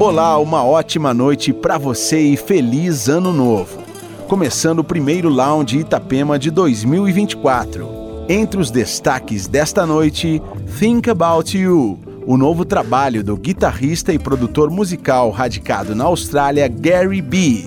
Olá, uma ótima noite para você e feliz ano novo. Começando o primeiro Lounge Itapema de 2024. Entre os destaques desta noite, Think About You, o novo trabalho do guitarrista e produtor musical radicado na Austrália Gary B.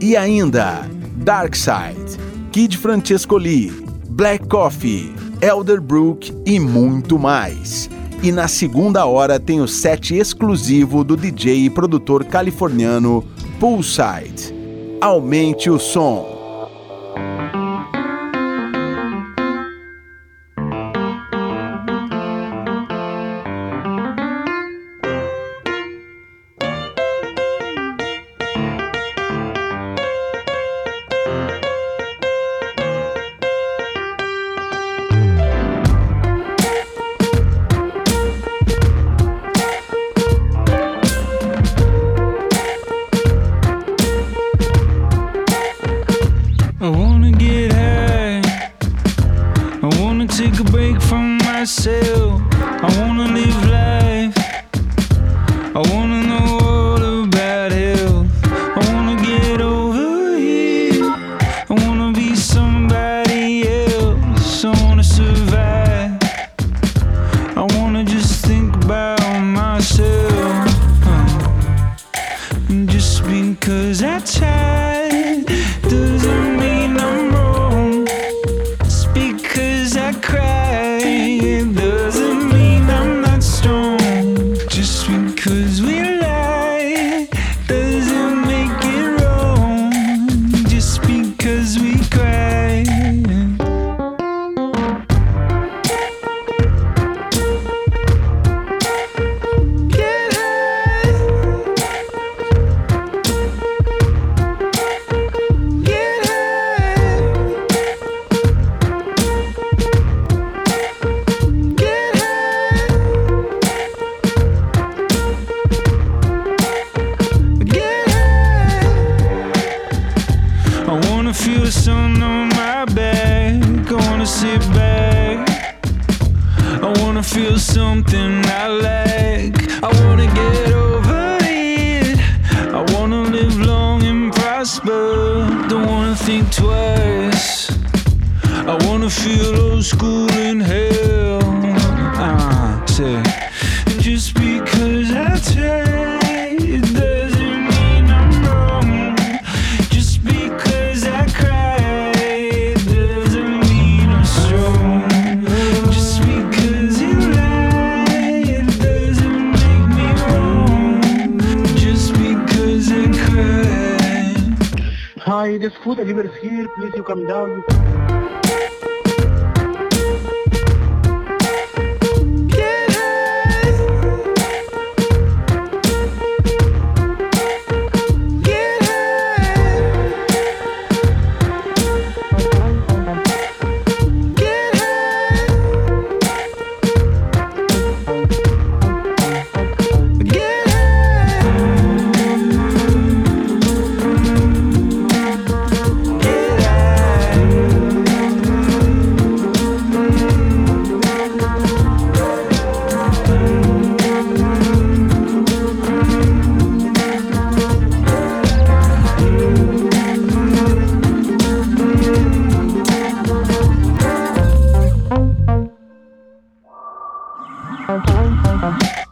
E ainda Dark Side, Kid Francesco Lee, Black Coffee, Elderbrook e muito mais. E na segunda hora tem o set exclusivo do DJ e produtor californiano Poolside. Aumente o som. Uh-huh, uh-huh.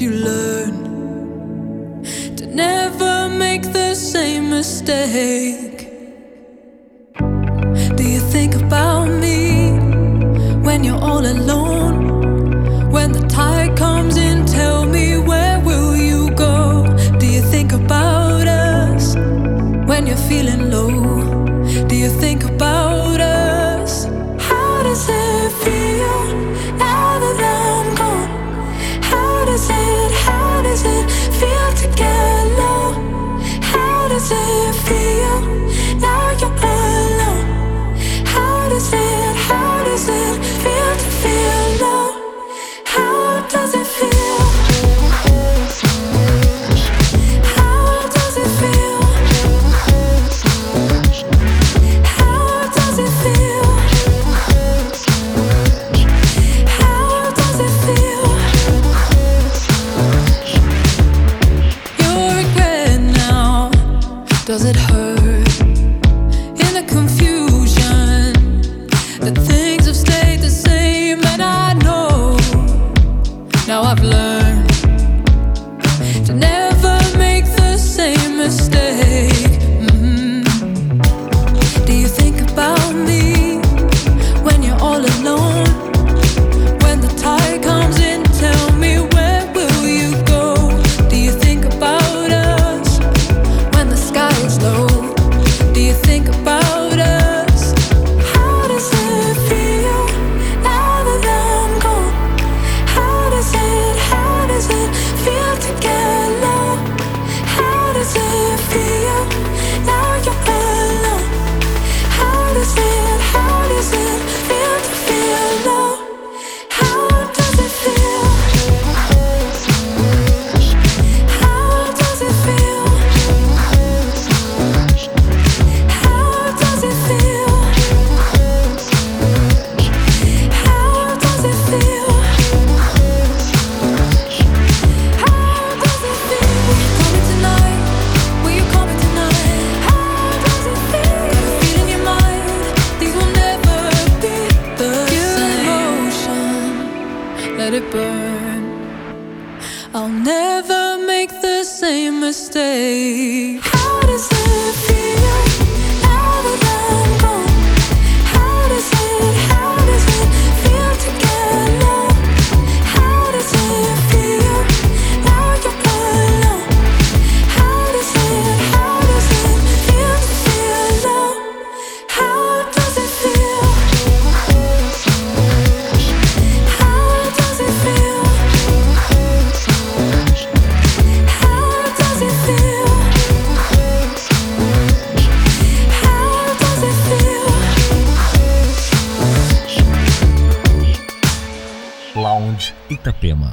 you love.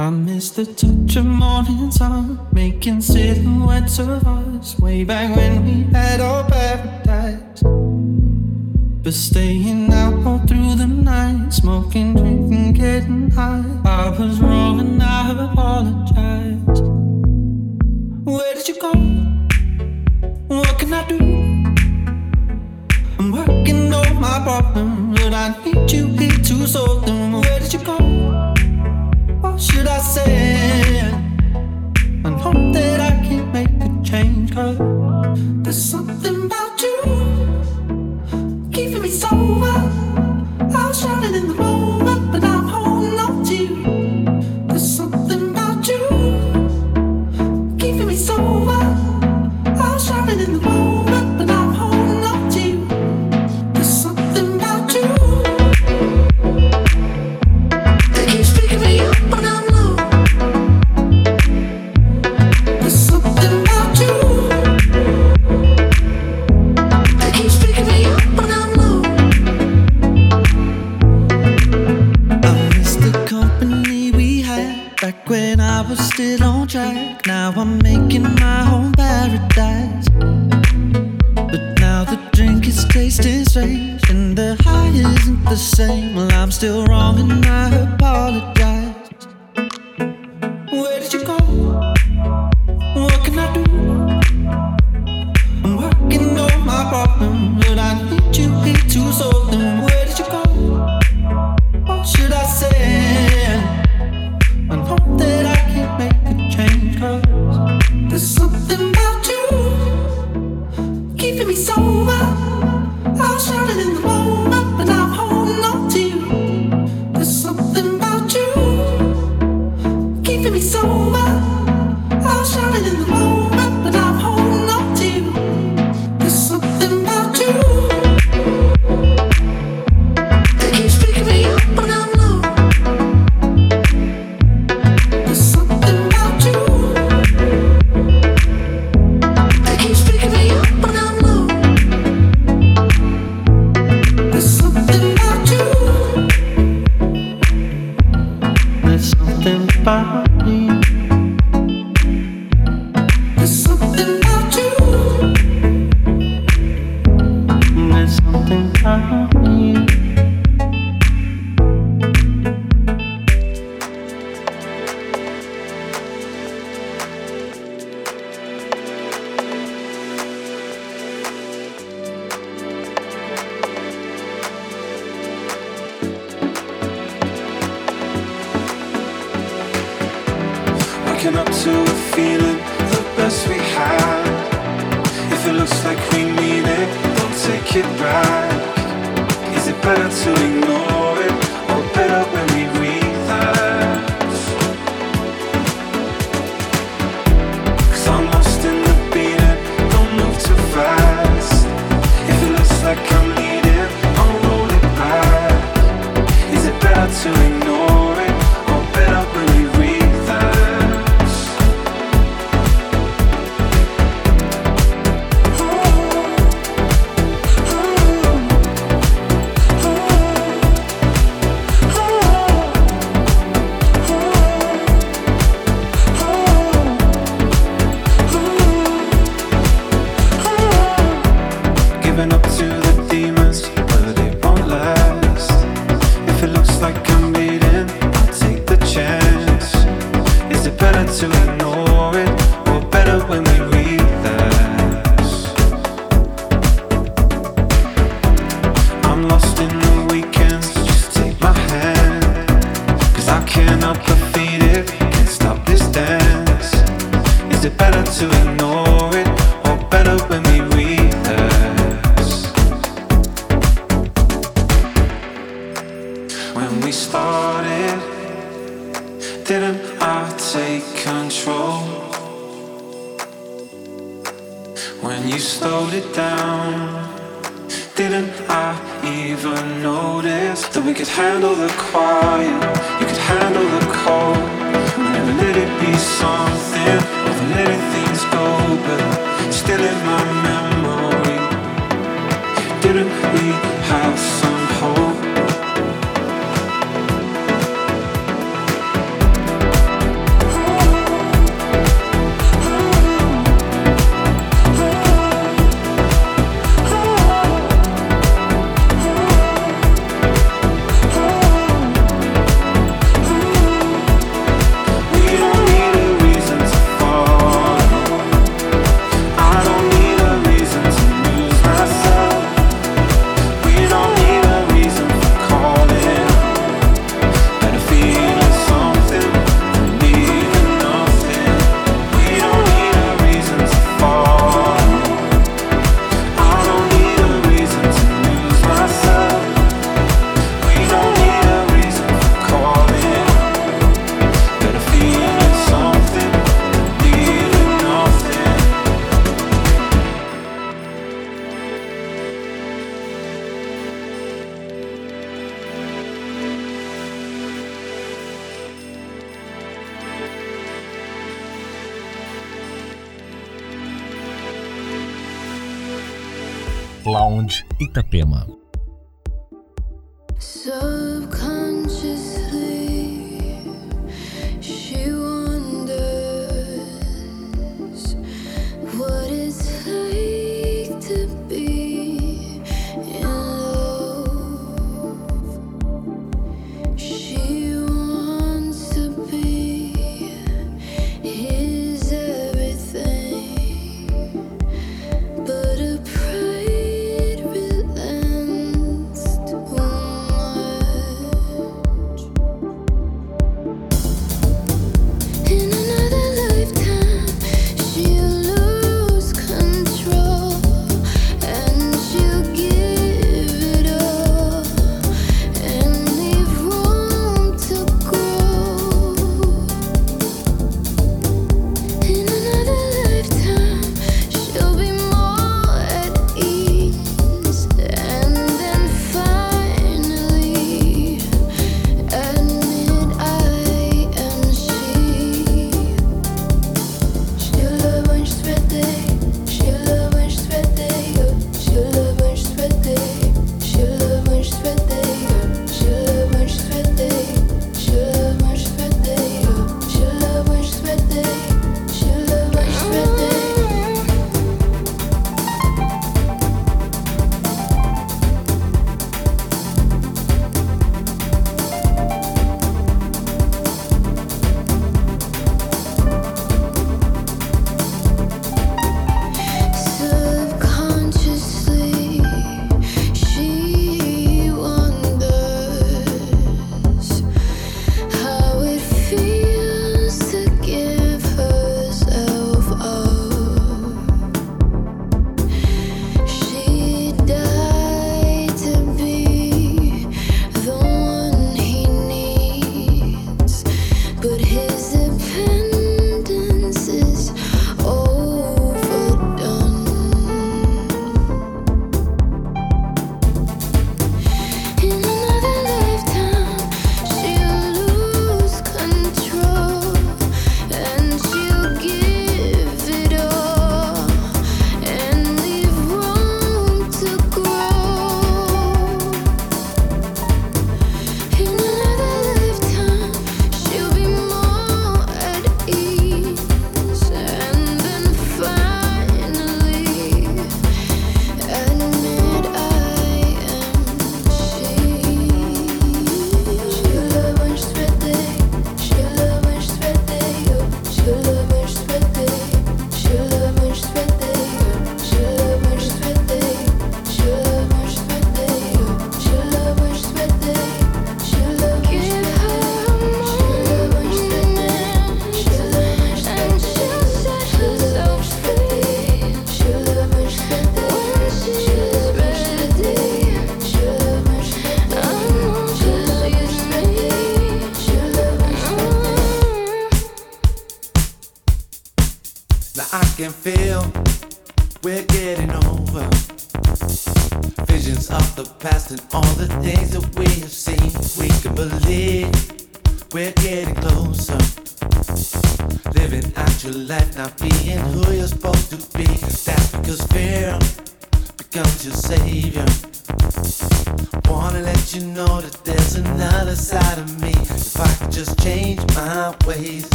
I miss the touch of morning sun, making silhouettes of us way back when we had our paradise. But staying out all through the night, smoking, drinking, getting high. I was wrong and I apologize. track. Now I'm making my own paradise. But now the drink is tasting strange, and the high isn't the same. Well, I'm still wrong, and I apologize.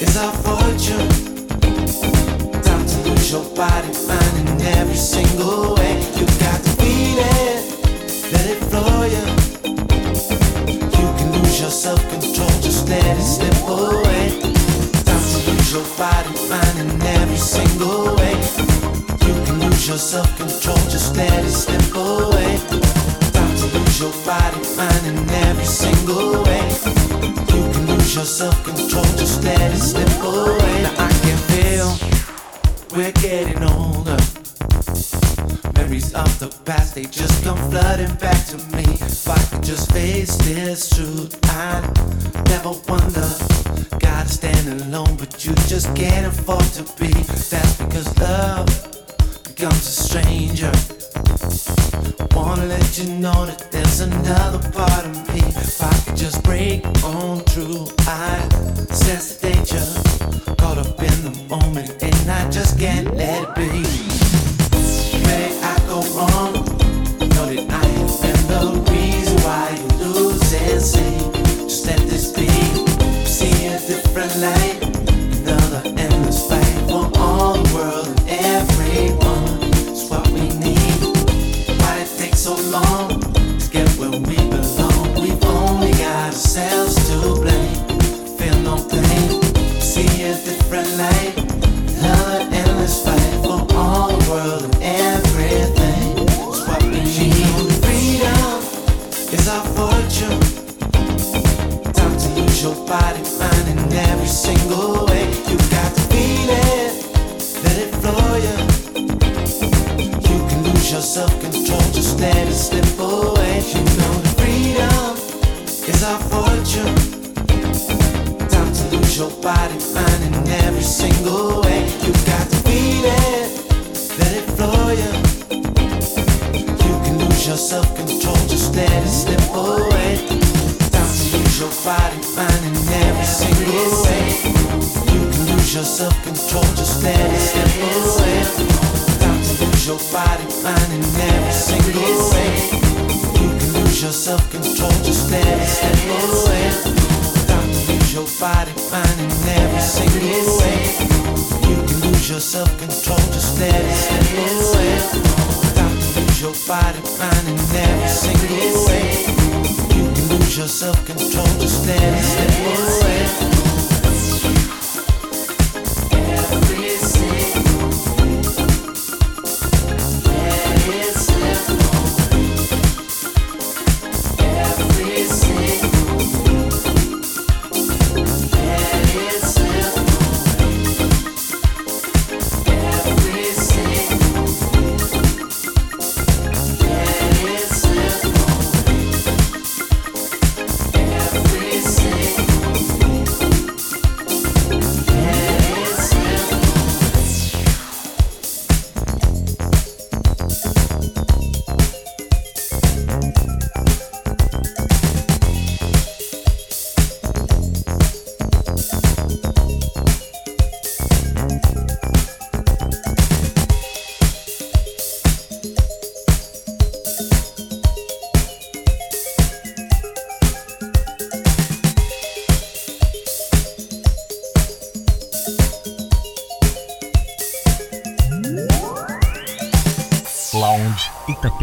Is our fortune. Time to lose your body, mind in every single way. You got to feel it, let it flow you. You can lose your self-control, just let it slip away. Time to lose your body, mind in every single way. You can lose your self-control, just let it slip away. Time to lose your body, mind in every single way. Your self-control, just let it slip away. Now I can feel we're getting older. Memories of the past, they just come flooding back to me. If I could just face this truth, I'd never wonder. Gotta stand alone, but you just can't afford to be. That's because love becomes a stranger. Wanna let you know that there's another part of me. If I could just break on through, I sense the danger. Caught up in the moment, and I just can't let it be. Where I go wrong? Is our fortune. Time to lose your body, mind in every single way. You've got to feel it, let it flow you. You can lose your self-control, just let it slip away. Time to lose your body, mind in every single way. You can lose your self-control, just let it slip away. Time to lose your body, mind in every single way. Lose your self-control, just let it slip away. Time to lose your body, mind in every single way. You can lose your self-control, just let it slip away. Time to lose your body, mind in every single way. You can lose your self-control, just let it slip away.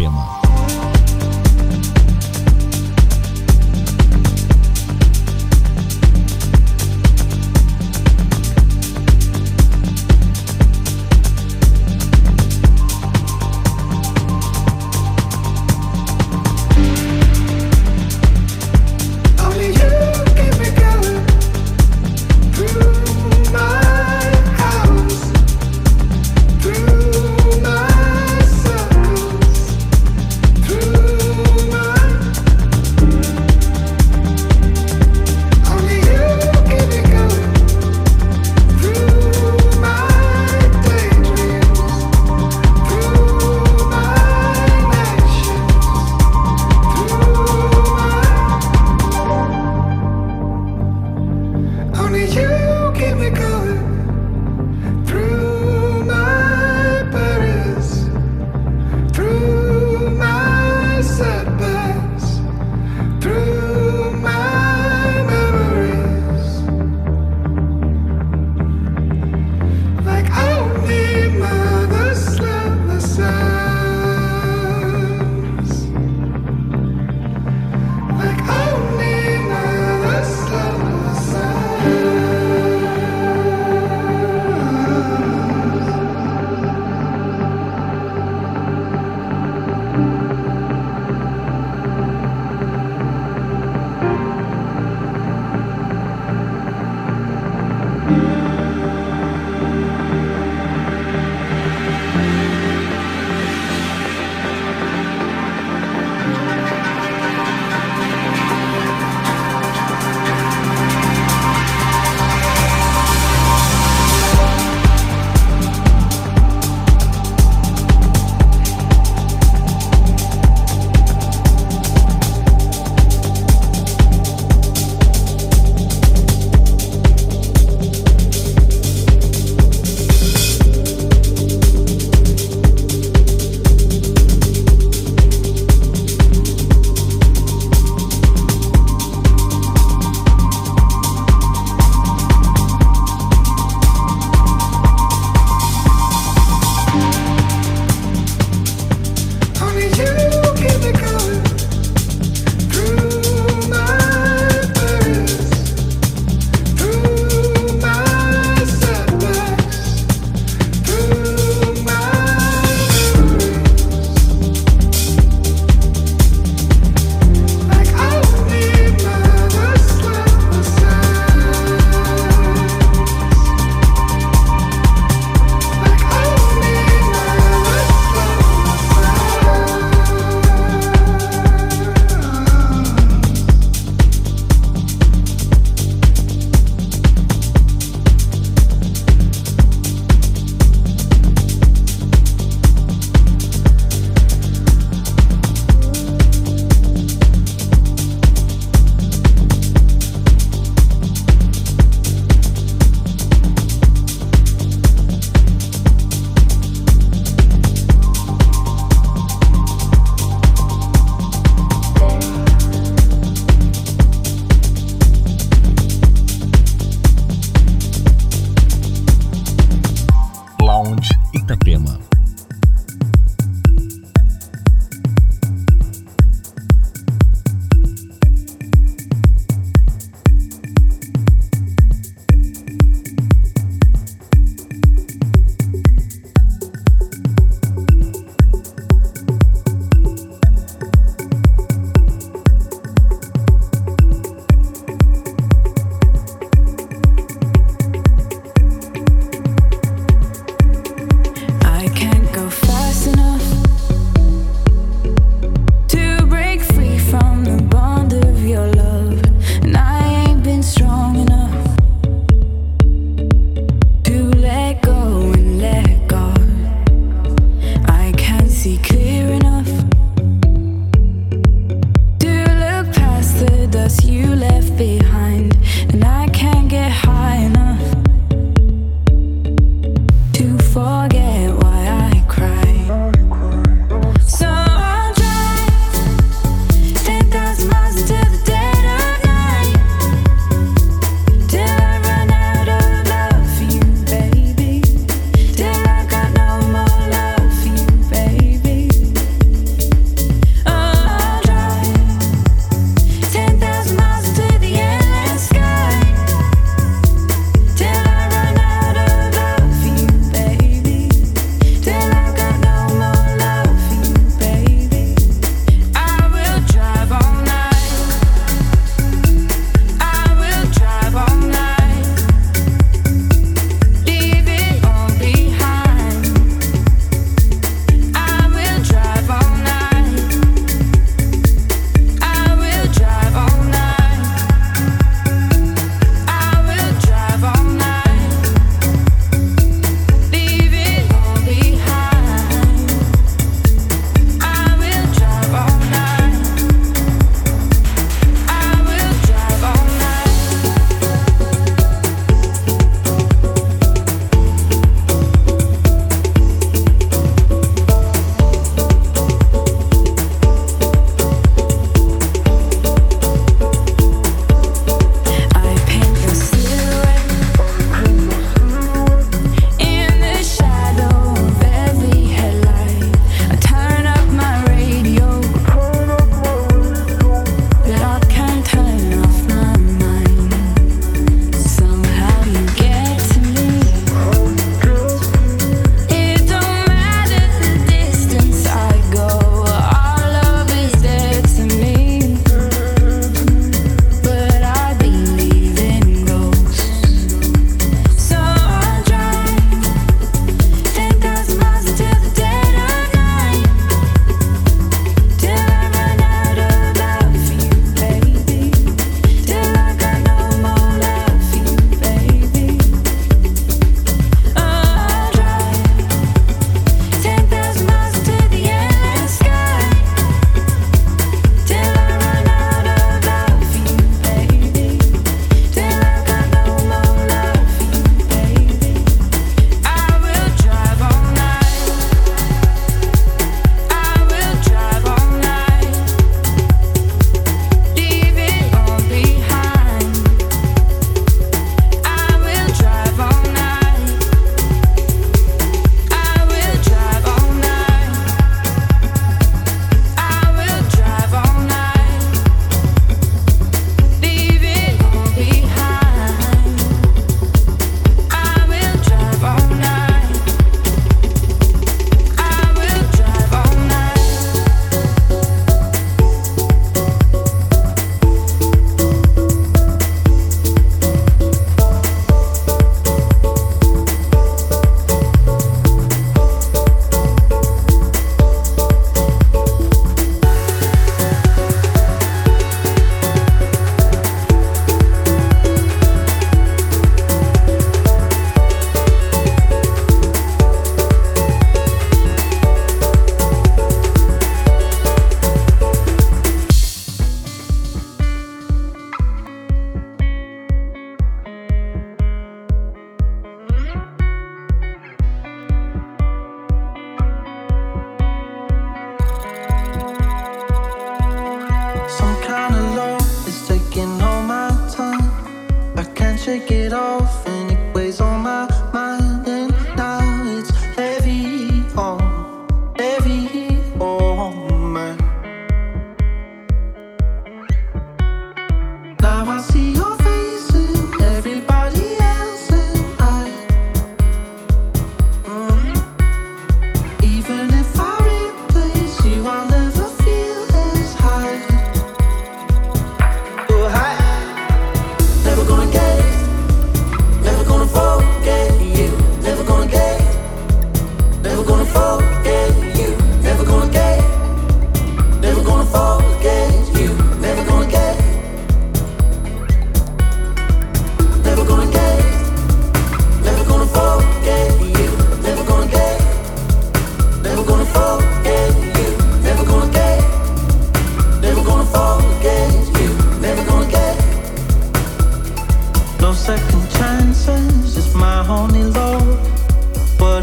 Itapema.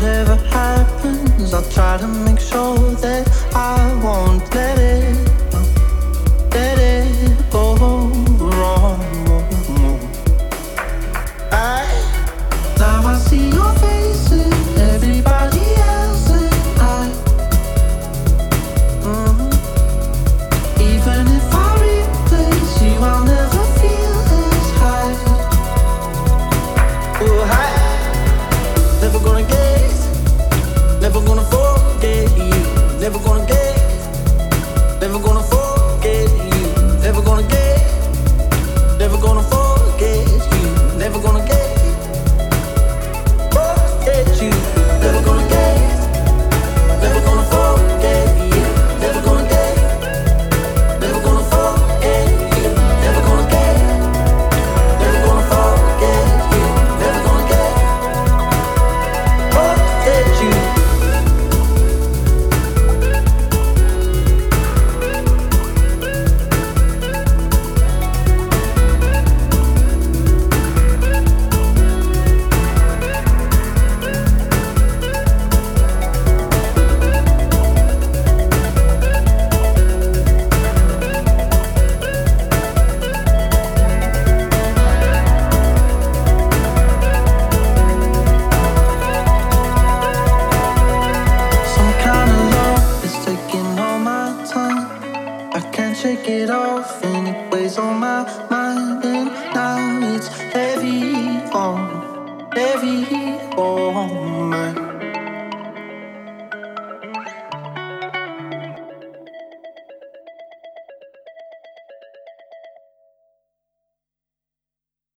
Whatever happens, I'll try to make sure that